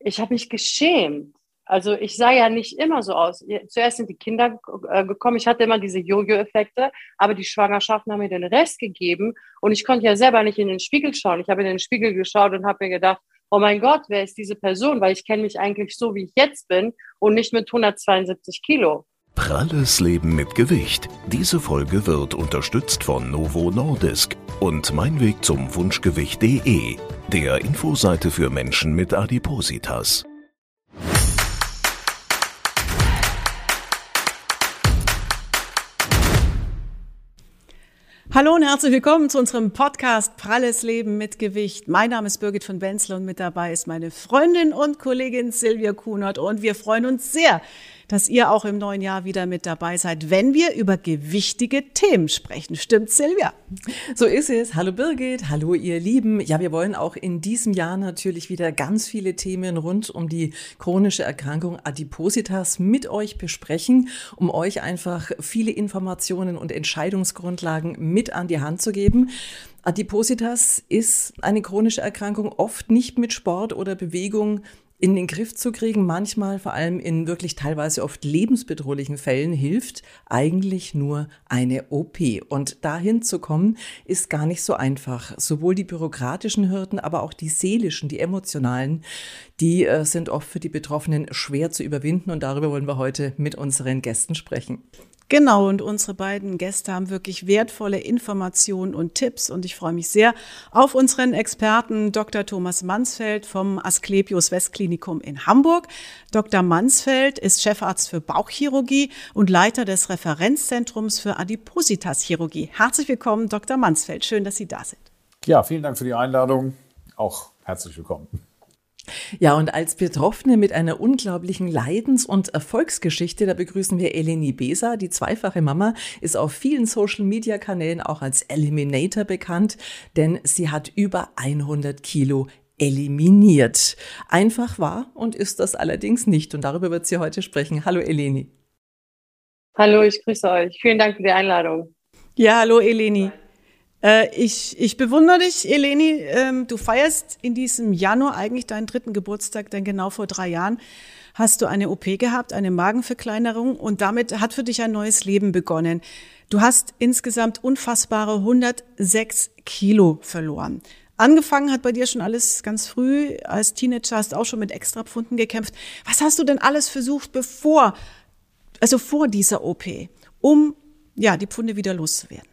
ich habe mich geschämt. Also ich sah ja nicht immer so aus. Zuerst sind die Kinder äh, gekommen. Ich hatte immer diese Jojo-Effekte, aber die Schwangerschaften haben mir den Rest gegeben und ich konnte ja selber nicht in den Spiegel schauen. Ich habe in den Spiegel geschaut und habe mir gedacht, oh mein Gott, wer ist diese Person? Weil ich kenne mich eigentlich so, wie ich jetzt bin und nicht mit 172 Kilo. Pralles Leben mit Gewicht. Diese Folge wird unterstützt von Novo Nordisk und mein Weg zum Wunschgewicht.de, der Infoseite für Menschen mit Adipositas. Hallo und herzlich willkommen zu unserem Podcast Pralles Leben mit Gewicht. Mein Name ist Birgit von Wenzler und mit dabei ist meine Freundin und Kollegin Silvia Kunert und wir freuen uns sehr, dass ihr auch im neuen Jahr wieder mit dabei seid, wenn wir über gewichtige Themen sprechen. Stimmt, Silvia? So ist es. Hallo Birgit, hallo ihr Lieben. Ja, wir wollen auch in diesem Jahr natürlich wieder ganz viele Themen rund um die chronische Erkrankung Adipositas mit euch besprechen, um euch einfach viele Informationen und Entscheidungsgrundlagen mit an die Hand zu geben. Adipositas ist eine chronische Erkrankung, oft nicht mit Sport oder Bewegung in den Griff zu kriegen, manchmal vor allem in wirklich teilweise oft lebensbedrohlichen Fällen hilft eigentlich nur eine OP. Und dahin zu kommen, ist gar nicht so einfach. Sowohl die bürokratischen Hürden, aber auch die seelischen, die emotionalen, die äh, sind oft für die Betroffenen schwer zu überwinden. Und darüber wollen wir heute mit unseren Gästen sprechen. Genau, und unsere beiden Gäste haben wirklich wertvolle Informationen und Tipps und ich freue mich sehr auf unseren Experten Dr. Thomas Mansfeld vom Asklepios Westklinikum in Hamburg. Dr. Mansfeld ist Chefarzt für Bauchchirurgie und Leiter des Referenzzentrums für Adipositas-Chirurgie. Herzlich willkommen, Dr. Mansfeld. Schön, dass Sie da sind. Ja, vielen Dank für die Einladung. Auch herzlich willkommen. Ja, und als Betroffene mit einer unglaublichen Leidens- und Erfolgsgeschichte, da begrüßen wir Eleni Besa, die zweifache Mama, ist auf vielen Social-Media-Kanälen auch als Eliminator bekannt, denn sie hat über 100 Kilo eliminiert. Einfach war und ist das allerdings nicht. Und darüber wird sie heute sprechen. Hallo Eleni. Hallo, ich grüße euch. Vielen Dank für die Einladung. Ja, hallo Eleni. Äh, ich, ich bewundere dich, Eleni. Ähm, du feierst in diesem Januar eigentlich deinen dritten Geburtstag, denn genau vor drei Jahren hast du eine OP gehabt, eine Magenverkleinerung und damit hat für dich ein neues Leben begonnen. Du hast insgesamt unfassbare 106 Kilo verloren. Angefangen hat bei dir schon alles ganz früh. Als Teenager hast du auch schon mit Extrapfunden gekämpft. Was hast du denn alles versucht, bevor, also vor dieser OP, um ja die Pfunde wieder loszuwerden?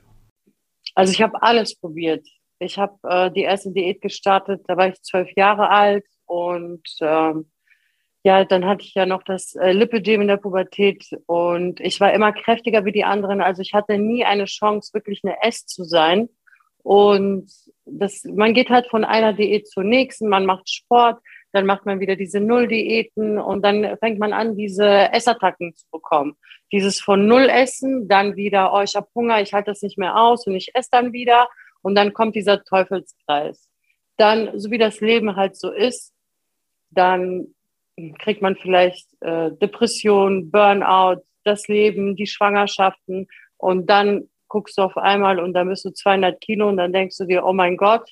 Also ich habe alles probiert. Ich habe äh, die erste Diät gestartet, da war ich zwölf Jahre alt und ähm, ja, dann hatte ich ja noch das äh, Lipödem in der Pubertät und ich war immer kräftiger wie die anderen. Also ich hatte nie eine Chance, wirklich eine S zu sein. Und das, man geht halt von einer Diät zur nächsten, man macht Sport, dann macht man wieder diese Null-Diäten und dann fängt man an, diese Essattacken zu bekommen dieses von Null essen, dann wieder, oh, ich habe Hunger, ich halte das nicht mehr aus und ich esse dann wieder und dann kommt dieser Teufelskreis. Dann, so wie das Leben halt so ist, dann kriegt man vielleicht äh, Depression, Burnout, das Leben, die Schwangerschaften und dann guckst du auf einmal und dann bist du 200 Kilo und dann denkst du dir, oh mein Gott,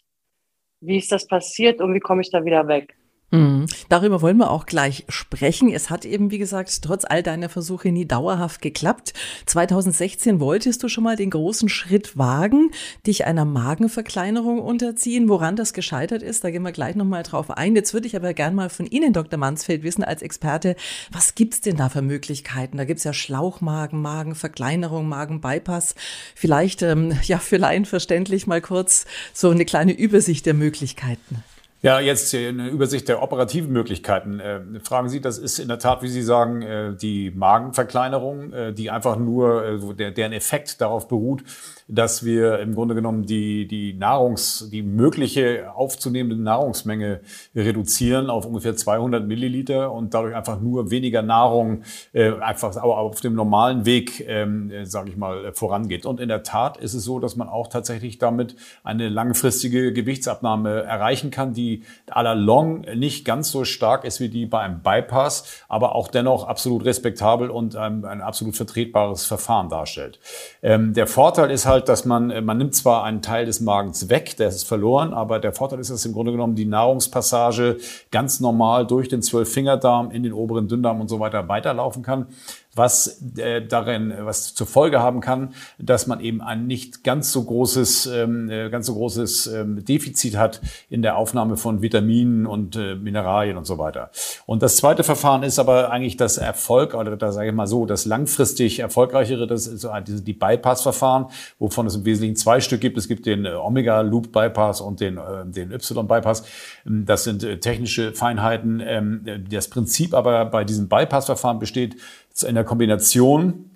wie ist das passiert und wie komme ich da wieder weg? Mhm. Darüber wollen wir auch gleich sprechen. Es hat eben, wie gesagt, trotz all deiner Versuche nie dauerhaft geklappt. 2016 wolltest du schon mal den großen Schritt wagen, dich einer Magenverkleinerung unterziehen. Woran das gescheitert ist, da gehen wir gleich nochmal drauf ein. Jetzt würde ich aber gern mal von Ihnen, Dr. Mansfeld, wissen als Experte, was gibt's denn da für Möglichkeiten? Da gibt's ja Schlauchmagen, Magenverkleinerung, Magenbypass. Vielleicht, ähm, ja, für Laien verständlich mal kurz so eine kleine Übersicht der Möglichkeiten. Ja, jetzt eine Übersicht der operativen Möglichkeiten. Äh, fragen Sie, das ist in der Tat, wie Sie sagen, äh, die Magenverkleinerung, äh, die einfach nur, äh, der, deren Effekt darauf beruht, dass wir im Grunde genommen die, die Nahrungs, die mögliche aufzunehmende Nahrungsmenge reduzieren auf ungefähr 200 Milliliter und dadurch einfach nur weniger Nahrung äh, einfach aber auf dem normalen Weg, ähm, äh, sage ich mal, vorangeht. Und in der Tat ist es so, dass man auch tatsächlich damit eine langfristige Gewichtsabnahme erreichen kann, die à la long nicht ganz so stark ist wie die bei einem Bypass, aber auch dennoch absolut respektabel und ähm, ein absolut vertretbares Verfahren darstellt. Ähm, der Vorteil ist halt, halt, dass man, äh, man nimmt zwar einen Teil des Magens weg, der ist verloren, aber der Vorteil ist, dass im Grunde genommen die Nahrungspassage ganz normal durch den Zwölffingerdarm in den oberen Dünndarm und so weiter weiterlaufen kann was äh, darin, was zur Folge haben kann, dass man eben ein nicht ganz so großes, ähm, äh, ganz so großes ähm, Defizit hat in der Aufnahme von Vitaminen und äh, Mineralien und so weiter. Und das zweite Verfahren ist aber eigentlich das Erfolg, oder da sage ich mal so, das langfristig erfolgreichere, das ist die Bypass-Verfahren, wovon es im Wesentlichen zwei Stück gibt. Es gibt den äh, Omega-Loop-Bypass und den, äh, den Y-Bypass. Das sind äh, technische Feinheiten. Ähm, das Prinzip aber bei diesem Bypass-Verfahren besteht in der Kombination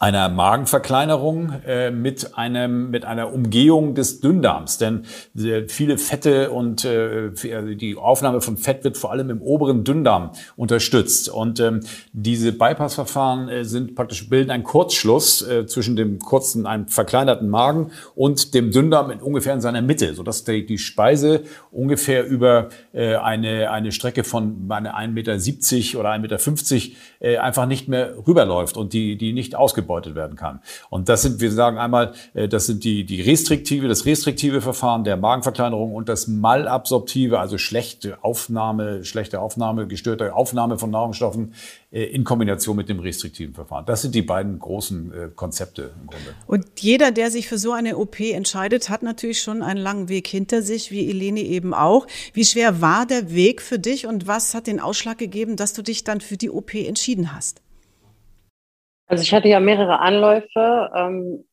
einer Magenverkleinerung äh, mit einem mit einer Umgehung des Dünndarms, denn äh, viele Fette und äh, also die Aufnahme von Fett wird vor allem im oberen Dünndarm unterstützt. Und ähm, diese Bypassverfahren äh, sind praktisch bilden einen Kurzschluss äh, zwischen dem kurzen einem verkleinerten Magen und dem Dünndarm in ungefähr in seiner Mitte, so dass die, die Speise ungefähr über äh, eine eine Strecke von eine 1,70 Meter oder 1,50 Meter einfach nicht mehr rüberläuft und die die nicht ausgebaut ausgebeutet werden kann. Und das sind, wir sagen einmal, äh, das sind die, die restriktive, das restriktive Verfahren der Magenverkleinerung und das malabsorptive, also schlechte Aufnahme, schlechte Aufnahme, gestörte Aufnahme von Nahrungsstoffen äh, in Kombination mit dem restriktiven Verfahren. Das sind die beiden großen äh, Konzepte im Grunde. Und jeder, der sich für so eine OP entscheidet, hat natürlich schon einen langen Weg hinter sich, wie Eleni eben auch. Wie schwer war der Weg für dich und was hat den Ausschlag gegeben, dass du dich dann für die OP entschieden hast? Also ich hatte ja mehrere Anläufe. Ähm,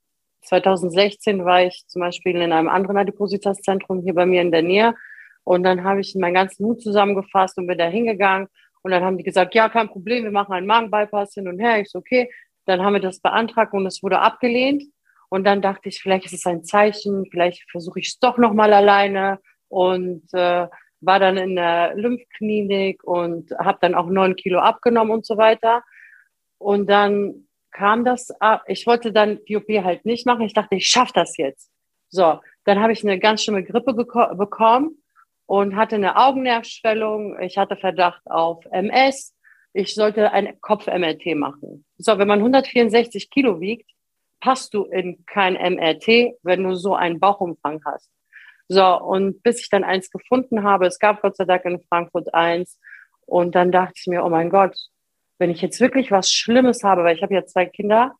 2016 war ich zum Beispiel in einem anderen Adipositas-Zentrum hier bei mir in der Nähe. Und dann habe ich meinen ganzen Mut zusammengefasst und bin da hingegangen. Und dann haben die gesagt, ja, kein Problem, wir machen einen Magenbypass hin und her. Ich so, okay. Dann haben wir das beantragt und es wurde abgelehnt. Und dann dachte ich, vielleicht ist es ein Zeichen, vielleicht versuche ich es doch nochmal alleine. Und äh, war dann in der Lymphklinik und habe dann auch neun Kilo abgenommen und so weiter. Und dann kam das ab. Ich wollte dann die OP halt nicht machen. Ich dachte, ich schaffe das jetzt. So, dann habe ich eine ganz schlimme Grippe bekommen und hatte eine Augennervschwellung. Ich hatte Verdacht auf MS. Ich sollte ein Kopf-MRT machen. So, wenn man 164 Kilo wiegt, passt du in kein MRT, wenn du so einen Bauchumfang hast. So, und bis ich dann eins gefunden habe, es gab Gott sei Dank in Frankfurt eins, und dann dachte ich mir, oh mein Gott, wenn ich jetzt wirklich was Schlimmes habe, weil ich habe ja zwei Kinder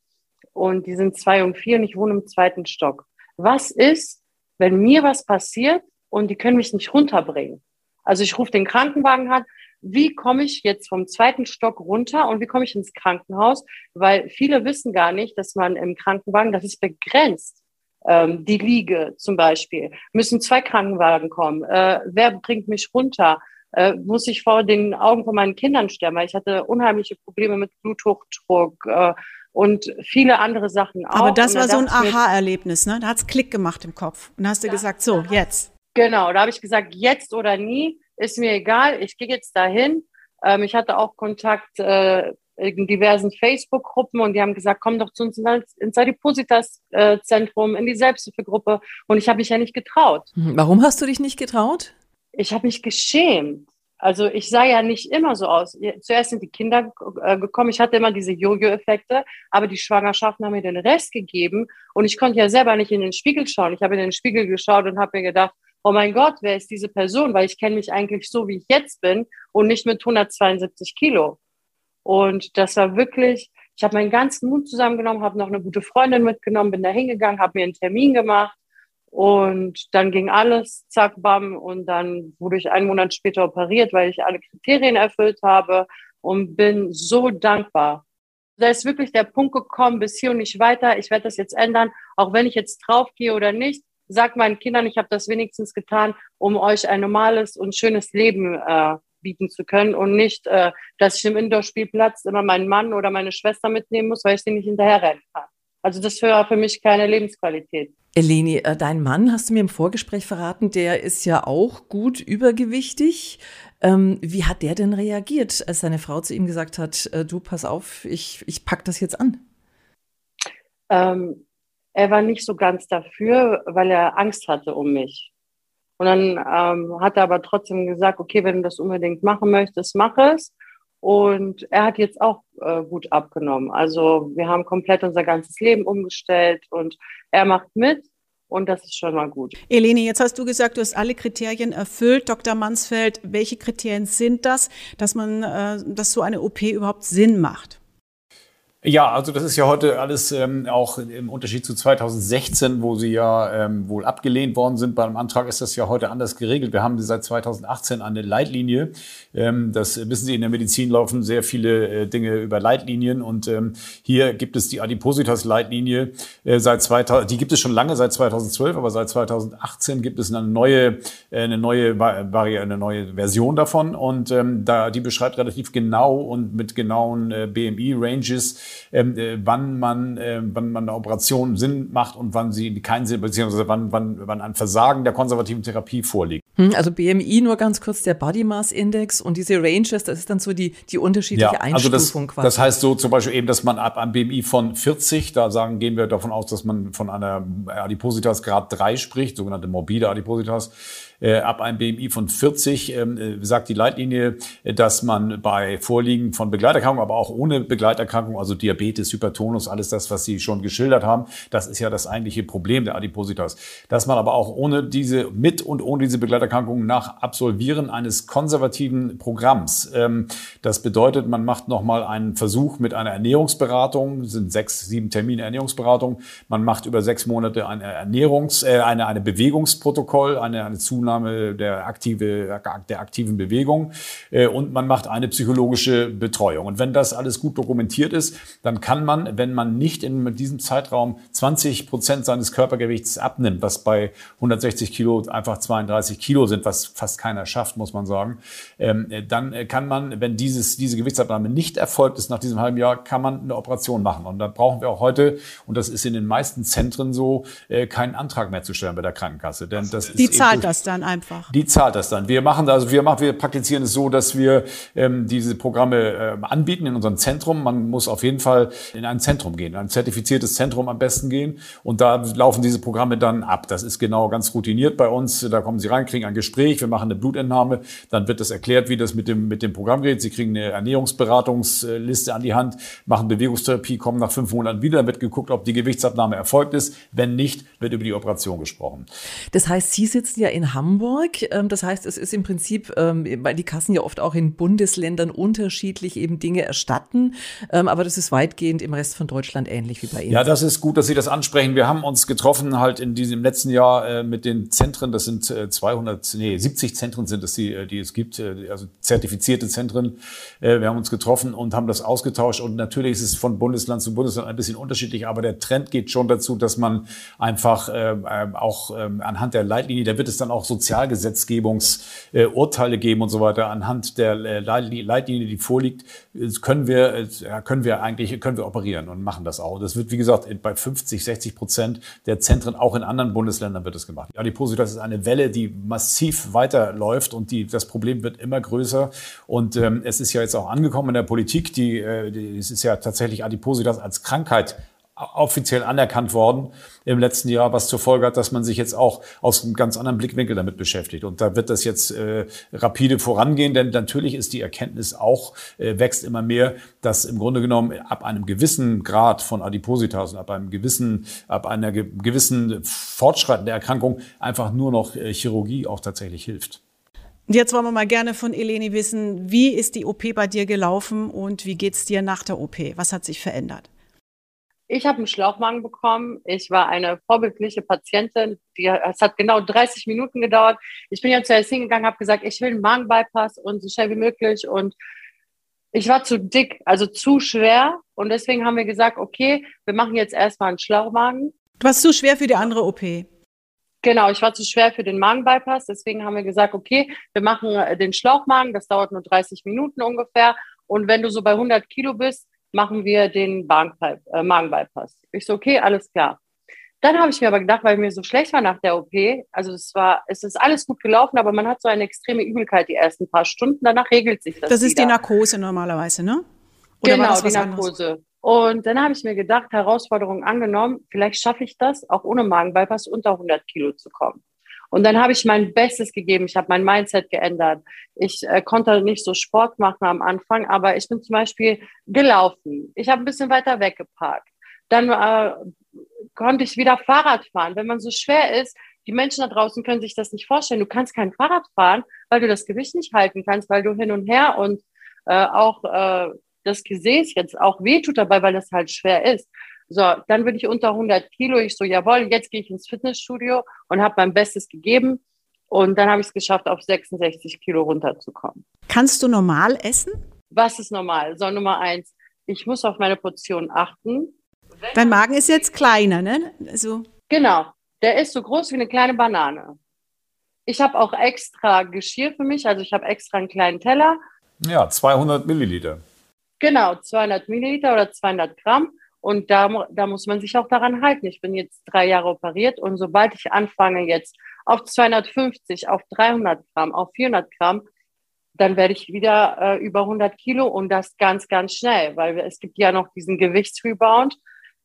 und die sind zwei und vier und ich wohne im zweiten Stock. Was ist, wenn mir was passiert und die können mich nicht runterbringen? Also ich rufe den Krankenwagen an. Wie komme ich jetzt vom zweiten Stock runter und wie komme ich ins Krankenhaus? Weil viele wissen gar nicht, dass man im Krankenwagen, das ist begrenzt. Ähm, die Liege zum Beispiel. Müssen zwei Krankenwagen kommen. Äh, wer bringt mich runter? Äh, muss ich vor den Augen von meinen Kindern sterben, weil ich hatte unheimliche Probleme mit Bluthochdruck äh, und viele andere Sachen auch. Aber das war so ein Aha-Erlebnis, ne? Da hat's Klick gemacht im Kopf. Und da hast du ja, gesagt, so, jetzt. Genau, da habe ich gesagt, jetzt oder nie, ist mir egal, ich gehe jetzt dahin. Ähm, ich hatte auch Kontakt äh, in diversen Facebook-Gruppen und die haben gesagt, komm doch zu uns ins Adipositas-Zentrum, in die Selbsthilfegruppe. Und ich habe mich ja nicht getraut. Warum hast du dich nicht getraut? Ich habe mich geschämt. Also ich sah ja nicht immer so aus. Zuerst sind die Kinder äh, gekommen. Ich hatte immer diese Jojo-Effekte, aber die Schwangerschaften haben mir den Rest gegeben und ich konnte ja selber nicht in den Spiegel schauen. Ich habe in den Spiegel geschaut und habe mir gedacht, oh mein Gott, wer ist diese Person? Weil ich kenne mich eigentlich so, wie ich jetzt bin und nicht mit 172 Kilo. Und das war wirklich, ich habe meinen ganzen Mut zusammengenommen, habe noch eine gute Freundin mitgenommen, bin da hingegangen, habe mir einen Termin gemacht und dann ging alles, zack, bam, und dann wurde ich einen Monat später operiert, weil ich alle Kriterien erfüllt habe und bin so dankbar. Da ist wirklich der Punkt gekommen, bis hier und nicht weiter. Ich werde das jetzt ändern, auch wenn ich jetzt draufgehe oder nicht. Sagt meinen Kindern, ich habe das wenigstens getan, um euch ein normales und schönes Leben äh, bieten zu können und nicht, äh, dass ich im Indoor-Spielplatz immer meinen Mann oder meine Schwester mitnehmen muss, weil ich sie nicht hinterherrennen kann. Also das wäre für mich keine Lebensqualität. Eleni, äh, dein Mann, hast du mir im Vorgespräch verraten, der ist ja auch gut übergewichtig. Ähm, wie hat der denn reagiert, als seine Frau zu ihm gesagt hat, äh, du pass auf, ich, ich pack das jetzt an? Ähm, er war nicht so ganz dafür, weil er Angst hatte um mich. Und dann ähm, hat er aber trotzdem gesagt, okay, wenn du das unbedingt machen möchtest, mach es. Und er hat jetzt auch äh, gut abgenommen. Also wir haben komplett unser ganzes Leben umgestellt und er macht mit. Und das ist schon mal gut. Eleni, jetzt hast du gesagt, du hast alle Kriterien erfüllt. Dr. Mansfeld, welche Kriterien sind das, dass man, äh, dass so eine OP überhaupt Sinn macht? Ja, also das ist ja heute alles ähm, auch im Unterschied zu 2016, wo sie ja ähm, wohl abgelehnt worden sind. Beim Antrag ist das ja heute anders geregelt. Wir haben seit 2018 eine Leitlinie. Ähm, das wissen Sie, in der Medizin laufen sehr viele äh, Dinge über Leitlinien und ähm, hier gibt es die Adipositas-Leitlinie äh, seit 2000, die gibt es schon lange, seit 2012, aber seit 2018 gibt es eine neue, äh, eine neue Variante, eine neue Version davon und ähm, da die beschreibt relativ genau und mit genauen äh, BMI-Ranges ähm, äh, wann man, äh, wann man eine Operation Sinn macht und wann sie keinen Sinn, beziehungsweise wann, wann, wann ein Versagen der konservativen Therapie vorliegt. Hm, also BMI nur ganz kurz der Body Mass Index und diese Ranges, das ist dann so die, die unterschiedliche ja, Einstufung also das, quasi. Das heißt so zum Beispiel eben, dass man ab einem BMI von 40, da sagen, gehen wir davon aus, dass man von einer Adipositas Grad 3 spricht, sogenannte morbide Adipositas, ab einem BMI von 40 ähm, äh, sagt die Leitlinie, äh, dass man bei Vorliegen von Begleiterkrankungen, aber auch ohne Begleiterkrankung, also Diabetes, Hypertonus, alles das, was Sie schon geschildert haben, das ist ja das eigentliche Problem der Adipositas, dass man aber auch ohne diese, mit und ohne diese Begleiterkrankungen nach Absolvieren eines konservativen Programms, ähm, das bedeutet, man macht nochmal einen Versuch mit einer Ernährungsberatung, sind sechs, sieben Termine Ernährungsberatung, man macht über sechs Monate eine Ernährungs-, äh, eine, eine Bewegungsprotokoll, eine, eine Zunahme Zunahme der, aktive, der aktiven Bewegung äh, und man macht eine psychologische Betreuung. Und wenn das alles gut dokumentiert ist, dann kann man, wenn man nicht in diesem Zeitraum 20 Prozent seines Körpergewichts abnimmt, was bei 160 Kilo einfach 32 Kilo sind, was fast keiner schafft, muss man sagen, ähm, dann kann man, wenn dieses, diese Gewichtsabnahme nicht erfolgt ist nach diesem halben Jahr, kann man eine Operation machen. Und da brauchen wir auch heute, und das ist in den meisten Zentren so, äh, keinen Antrag mehr zu stellen bei der Krankenkasse. Denn das Die zahlt das dann dann einfach? Die zahlt das dann. Wir machen also wir machen, wir praktizieren es so, dass wir ähm, diese Programme äh, anbieten in unserem Zentrum. Man muss auf jeden Fall in ein Zentrum gehen, ein zertifiziertes Zentrum am besten gehen. Und da laufen diese Programme dann ab. Das ist genau ganz routiniert bei uns. Da kommen Sie rein, kriegen ein Gespräch, wir machen eine Blutentnahme, dann wird das erklärt, wie das mit dem mit dem Programm geht. Sie kriegen eine Ernährungsberatungsliste an die Hand, machen Bewegungstherapie, kommen nach fünf Monaten wieder, dann wird geguckt, ob die Gewichtsabnahme erfolgt ist. Wenn nicht, wird über die Operation gesprochen. Das heißt, Sie sitzen ja in Hamburg Hamburg. Ähm, das heißt, es ist im Prinzip, ähm, weil die Kassen ja oft auch in Bundesländern unterschiedlich eben Dinge erstatten. Ähm, aber das ist weitgehend im Rest von Deutschland ähnlich wie bei Ihnen. Ja, das ist gut, dass Sie das ansprechen. Wir haben uns getroffen halt in diesem letzten Jahr äh, mit den Zentren. Das sind 200, äh, nee, 70 Zentren sind es, die, äh, die es gibt, also zertifizierte Zentren. Wir haben uns getroffen und haben das ausgetauscht. Und natürlich ist es von Bundesland zu Bundesland ein bisschen unterschiedlich, aber der Trend geht schon dazu, dass man einfach auch anhand der Leitlinie, da wird es dann auch so Sozialgesetzgebungsurteile geben und so weiter anhand der äh, Leitlinie, die vorliegt, können wir, können wir eigentlich, können wir operieren und machen das auch. Das wird, wie gesagt, bei 50, 60 Prozent der Zentren, auch in anderen Bundesländern wird es gemacht. Die Adipositas ist eine Welle, die massiv weiterläuft und die, das Problem wird immer größer. Und ähm, es ist ja jetzt auch angekommen in der Politik, die, äh, die es ist ja tatsächlich Adipositas als Krankheit offiziell anerkannt worden im letzten Jahr, was zur Folge hat, dass man sich jetzt auch aus einem ganz anderen Blickwinkel damit beschäftigt. Und da wird das jetzt äh, rapide vorangehen, denn natürlich ist die Erkenntnis auch, äh, wächst immer mehr, dass im Grunde genommen ab einem gewissen Grad von Adipositas und ab einem gewissen, ab einer ge gewissen Fortschreiten der Erkrankung einfach nur noch äh, Chirurgie auch tatsächlich hilft. Jetzt wollen wir mal gerne von Eleni wissen, wie ist die OP bei dir gelaufen und wie geht's dir nach der OP? Was hat sich verändert? Ich habe einen Schlauchmagen bekommen. Ich war eine vorbildliche Patientin. Die, es hat genau 30 Minuten gedauert. Ich bin ja zuerst hingegangen, habe gesagt, ich will einen Magenbypass und so schnell wie möglich. Und ich war zu dick, also zu schwer. Und deswegen haben wir gesagt, okay, wir machen jetzt erstmal einen Schlauchmagen. Du warst zu schwer für die andere OP. Genau, ich war zu schwer für den Magenbypass. Deswegen haben wir gesagt, okay, wir machen äh, den Schlauchmagen. Das dauert nur 30 Minuten ungefähr. Und wenn du so bei 100 Kilo bist, machen wir den äh, Magenbypass. Ich so, okay, alles klar. Dann habe ich mir aber gedacht, weil mir so schlecht war nach der OP, also es war, es ist alles gut gelaufen, aber man hat so eine extreme Übelkeit die ersten paar Stunden, danach regelt sich das. Das ist wieder. die Narkose normalerweise, ne? Oder genau, die Narkose. Anderes? Und dann habe ich mir gedacht, Herausforderung angenommen, vielleicht schaffe ich das, auch ohne Magenbypass unter 100 Kilo zu kommen. Und dann habe ich mein Bestes gegeben. Ich habe mein Mindset geändert. Ich äh, konnte nicht so Sport machen am Anfang, aber ich bin zum Beispiel gelaufen. Ich habe ein bisschen weiter weggeparkt. Dann äh, konnte ich wieder Fahrrad fahren. Wenn man so schwer ist, die Menschen da draußen können sich das nicht vorstellen. Du kannst kein Fahrrad fahren, weil du das Gewicht nicht halten kannst, weil du hin und her und äh, auch äh, das Gesäß jetzt auch wehtut dabei, weil das halt schwer ist. So, dann bin ich unter 100 Kilo. Ich so, jawohl, jetzt gehe ich ins Fitnessstudio und habe mein Bestes gegeben. Und dann habe ich es geschafft, auf 66 Kilo runterzukommen. Kannst du normal essen? Was ist normal? So, Nummer eins, ich muss auf meine Portion achten. Dein Magen ist jetzt kleiner, ne? Also Genau, der ist so groß wie eine kleine Banane. Ich habe auch extra Geschirr für mich, also ich habe extra einen kleinen Teller. Ja, 200 Milliliter. Genau, 200 Milliliter oder 200 Gramm. Und da, da muss man sich auch daran halten. Ich bin jetzt drei Jahre operiert und sobald ich anfange jetzt auf 250, auf 300 Gramm, auf 400 Gramm, dann werde ich wieder äh, über 100 Kilo und das ganz, ganz schnell, weil es gibt ja noch diesen Gewichtsrebound.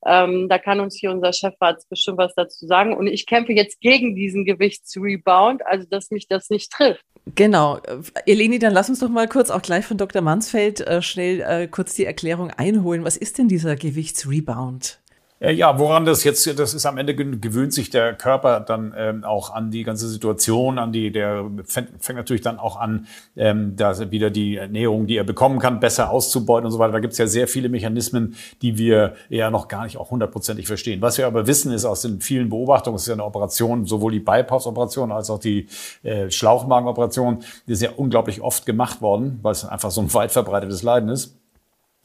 Ähm, da kann uns hier unser Chefarzt bestimmt was dazu sagen. Und ich kämpfe jetzt gegen diesen Gewichtsrebound, also dass mich das nicht trifft. Genau. Eleni, dann lass uns doch mal kurz auch gleich von Dr. Mansfeld äh, schnell äh, kurz die Erklärung einholen. Was ist denn dieser Gewichtsrebound? Äh, ja, woran das jetzt, das ist am Ende gewöhnt sich der Körper dann ähm, auch an die ganze Situation, an die, der fängt, fängt natürlich dann auch an, ähm, da wieder die Ernährung, die er bekommen kann, besser auszubeuten und so weiter. Da gibt es ja sehr viele Mechanismen, die wir ja noch gar nicht auch hundertprozentig verstehen. Was wir aber wissen, ist aus den vielen Beobachtungen, es ist ja eine Operation, sowohl die Bypass-Operation als auch die äh, Schlauchmagenoperation, die ist ja unglaublich oft gemacht worden, weil es einfach so ein weit verbreitetes Leiden ist.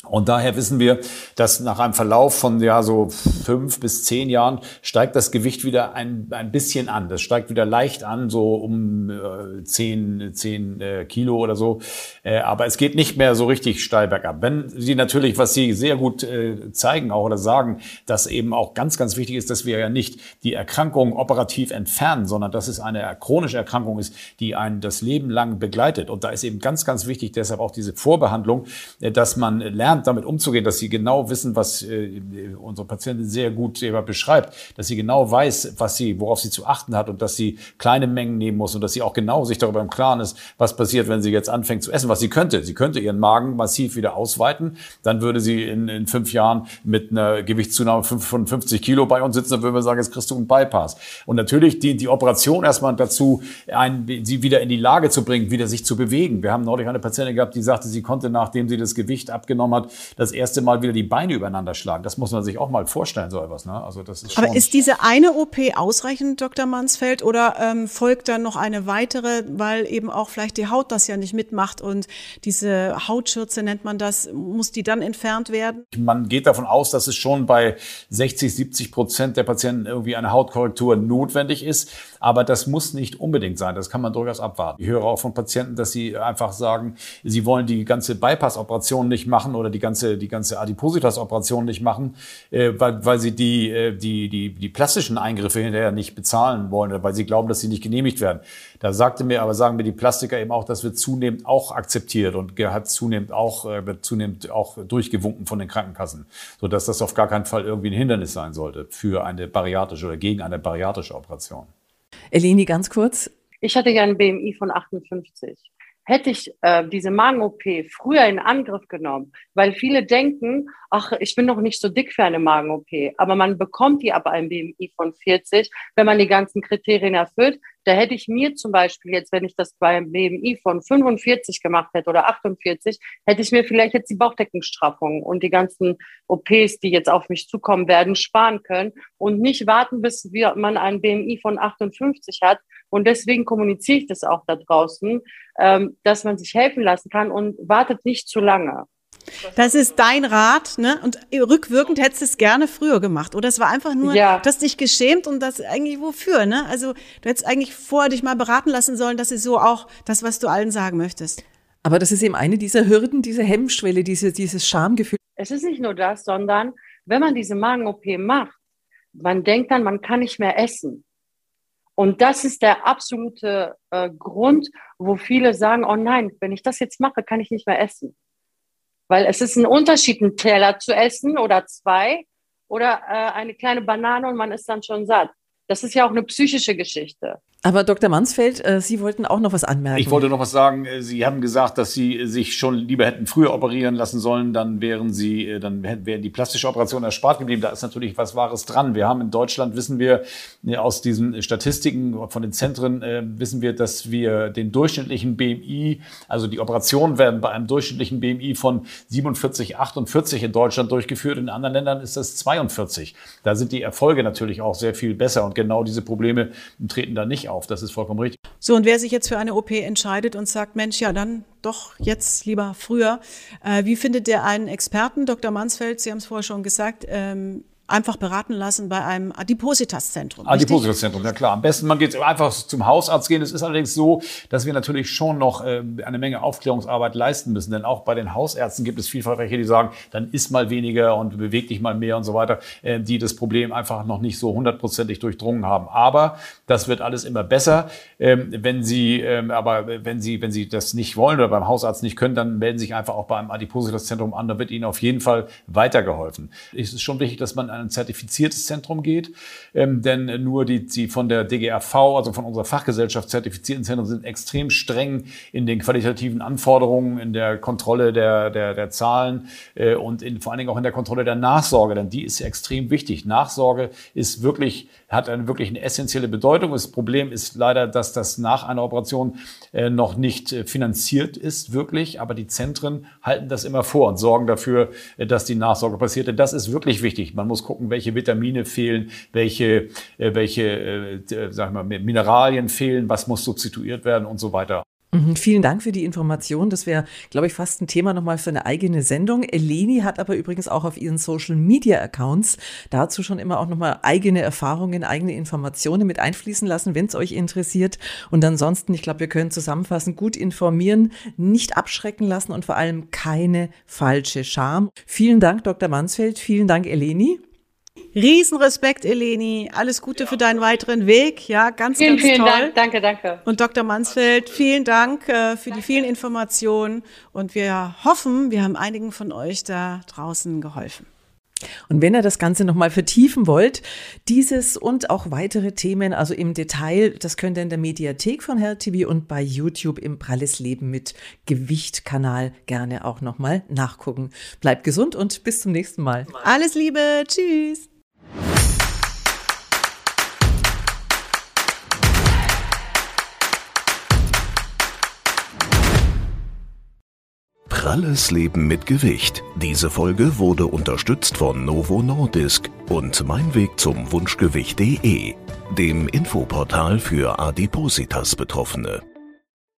Und daher wissen wir, dass nach einem Verlauf von ja so fünf bis zehn Jahren steigt das Gewicht wieder ein, ein bisschen an. Das steigt wieder leicht an, so um äh, zehn, zehn äh, Kilo oder so. Äh, aber es geht nicht mehr so richtig steil bergab. Wenn Sie natürlich, was Sie sehr gut äh, zeigen auch oder sagen, dass eben auch ganz, ganz wichtig ist, dass wir ja nicht die Erkrankung operativ entfernen, sondern dass es eine chronische Erkrankung ist, die einen das Leben lang begleitet. Und da ist eben ganz, ganz wichtig, deshalb auch diese Vorbehandlung, äh, dass man lernt, lernt, damit umzugehen, dass sie genau wissen, was äh, unsere Patientin sehr gut beschreibt, dass sie genau weiß, was sie, worauf sie zu achten hat und dass sie kleine Mengen nehmen muss und dass sie auch genau sich darüber im Klaren ist, was passiert, wenn sie jetzt anfängt zu essen, was sie könnte. Sie könnte ihren Magen massiv wieder ausweiten, dann würde sie in, in fünf Jahren mit einer Gewichtszunahme von 50 Kilo bei uns sitzen, dann würden wir sagen, jetzt kriegst du einen Bypass. Und natürlich dient die Operation erstmal dazu, einen, sie wieder in die Lage zu bringen, wieder sich zu bewegen. Wir haben neulich eine Patientin gehabt, die sagte, sie konnte, nachdem sie das Gewicht abgenommen hat, hat, das erste Mal wieder die Beine übereinander schlagen. Das muss man sich auch mal vorstellen, so etwas. Ne? Also das ist Aber ist diese eine OP ausreichend, Dr. Mansfeld, oder ähm, folgt dann noch eine weitere, weil eben auch vielleicht die Haut das ja nicht mitmacht und diese Hautschürze nennt man das, muss die dann entfernt werden? Man geht davon aus, dass es schon bei 60, 70 Prozent der Patienten irgendwie eine Hautkorrektur notwendig ist. Aber das muss nicht unbedingt sein. Das kann man durchaus abwarten. Ich höre auch von Patienten, dass sie einfach sagen, sie wollen die ganze Bypass-Operation nicht machen oder die ganze, die ganze Adipositas-Operation nicht machen, äh, weil, weil sie die, äh, die, die, die plastischen Eingriffe hinterher nicht bezahlen wollen oder weil sie glauben, dass sie nicht genehmigt werden. Da sagte mir, aber sagen mir die Plastiker eben auch, das wird zunehmend auch akzeptiert und hat zunehmend auch, äh, wird zunehmend auch durchgewunken von den Krankenkassen, sodass das auf gar keinen Fall irgendwie ein Hindernis sein sollte für eine bariatrische oder gegen eine bariatrische Operation. Eleni, ganz kurz. Ich hatte ja ein BMI von 58 hätte ich äh, diese Magen-OP früher in Angriff genommen, weil viele denken, ach, ich bin noch nicht so dick für eine Magen-OP, aber man bekommt die ab einem BMI von 40, wenn man die ganzen Kriterien erfüllt. Da hätte ich mir zum Beispiel jetzt, wenn ich das beim BMI von 45 gemacht hätte oder 48, hätte ich mir vielleicht jetzt die Bauchdeckenstraffung und die ganzen OPs, die jetzt auf mich zukommen werden, sparen können und nicht warten, bis man ein BMI von 58 hat. Und deswegen kommuniziere ich das auch da draußen, ähm, dass man sich helfen lassen kann und wartet nicht zu lange. Das ist dein Rat, ne? Und rückwirkend hättest du es gerne früher gemacht. Oder es war einfach nur, ja. du hast dich geschämt und das eigentlich wofür, ne? Also du hättest eigentlich vorher dich mal beraten lassen sollen, das ist so auch das, was du allen sagen möchtest. Aber das ist eben eine dieser Hürden, diese Hemmschwelle, diese, dieses Schamgefühl. Es ist nicht nur das, sondern wenn man diese Magen-OP macht, man denkt dann, man kann nicht mehr essen. Und das ist der absolute äh, Grund, wo viele sagen, oh nein, wenn ich das jetzt mache, kann ich nicht mehr essen. Weil es ist ein Unterschied, einen Teller zu essen oder zwei oder äh, eine kleine Banane und man ist dann schon satt. Das ist ja auch eine psychische Geschichte. Aber Dr. Mansfeld, äh, Sie wollten auch noch was anmerken. Ich wollte noch was sagen. Äh, Sie haben gesagt, dass Sie sich schon lieber hätten früher operieren lassen sollen, dann wären Sie, äh, dann wären die plastische Operation erspart geblieben. Da ist natürlich was Wahres dran. Wir haben in Deutschland, wissen wir aus diesen Statistiken von den Zentren, wissen wir, dass wir den durchschnittlichen BMI, also die Operationen werden bei einem durchschnittlichen BMI von 47, 48 in Deutschland durchgeführt. In anderen Ländern ist das 42. Da sind die Erfolge natürlich auch sehr viel besser und genau diese Probleme treten da nicht auf. Das ist vollkommen richtig. So, und wer sich jetzt für eine OP entscheidet und sagt, Mensch, ja, dann doch jetzt lieber früher. Äh, wie findet der einen Experten? Dr. Mansfeld, Sie haben es vorher schon gesagt, ähm, einfach beraten lassen bei einem Adipositas-Zentrum. Adipositas-Zentrum, ja klar. Am besten, man geht einfach zum Hausarzt gehen. Es ist allerdings so, dass wir natürlich schon noch äh, eine Menge Aufklärungsarbeit leisten müssen. Denn auch bei den Hausärzten gibt es vielfach welche, die sagen, dann isst mal weniger und beweg dich mal mehr und so weiter, äh, die das Problem einfach noch nicht so hundertprozentig durchdrungen haben. Aber das wird alles immer besser. Ähm, wenn Sie, ähm, aber wenn Sie, wenn Sie das nicht wollen oder beim Hausarzt nicht können, dann melden Sie sich einfach auch beim Adipositas-Zentrum an. Da wird Ihnen auf jeden Fall weitergeholfen. Es ist schon wichtig, dass man ein zertifiziertes Zentrum geht, ähm, denn nur die, die von der DGAV, also von unserer Fachgesellschaft zertifizierten Zentren sind extrem streng in den qualitativen Anforderungen, in der Kontrolle der, der, der Zahlen äh, und in, vor allen Dingen auch in der Kontrolle der Nachsorge, denn die ist extrem wichtig. Nachsorge ist wirklich, hat eine wirklich eine essentielle Bedeutung. Das Problem ist leider, dass das nach einer Operation äh, noch nicht äh, finanziert ist, wirklich, aber die Zentren halten das immer vor und sorgen dafür, äh, dass die Nachsorge passiert. Denn das ist wirklich wichtig. Man muss gucken, welche Vitamine fehlen, welche, äh, welche äh, sag ich mal, Mineralien fehlen, was muss substituiert werden und so weiter. Mhm, vielen Dank für die Information. Das wäre, glaube ich, fast ein Thema nochmal für eine eigene Sendung. Eleni hat aber übrigens auch auf ihren Social Media Accounts dazu schon immer auch nochmal eigene Erfahrungen, eigene Informationen mit einfließen lassen, wenn es euch interessiert. Und ansonsten, ich glaube, wir können zusammenfassen, gut informieren, nicht abschrecken lassen und vor allem keine falsche Scham. Vielen Dank, Dr. Mansfeld. Vielen Dank, Eleni. Riesenrespekt, Eleni. Alles Gute ja. für deinen weiteren Weg. Ja, ganz, vielen, ganz vielen toll. Dank. Danke, danke. Und Dr. Mansfeld, vielen Dank äh, für danke. die vielen Informationen. Und wir hoffen, wir haben einigen von euch da draußen geholfen. Und wenn ihr das Ganze nochmal vertiefen wollt, dieses und auch weitere Themen, also im Detail, das könnt ihr in der Mediathek von Herr TV und bei YouTube im Pralles Leben mit Gewicht-Kanal gerne auch nochmal nachgucken. Bleibt gesund und bis zum nächsten Mal. Alles Liebe, tschüss. Pralles Leben mit Gewicht. Diese Folge wurde unterstützt von Novo Nordisk und Mein Weg zum Wunschgewicht.de, dem Infoportal für Adipositas Betroffene.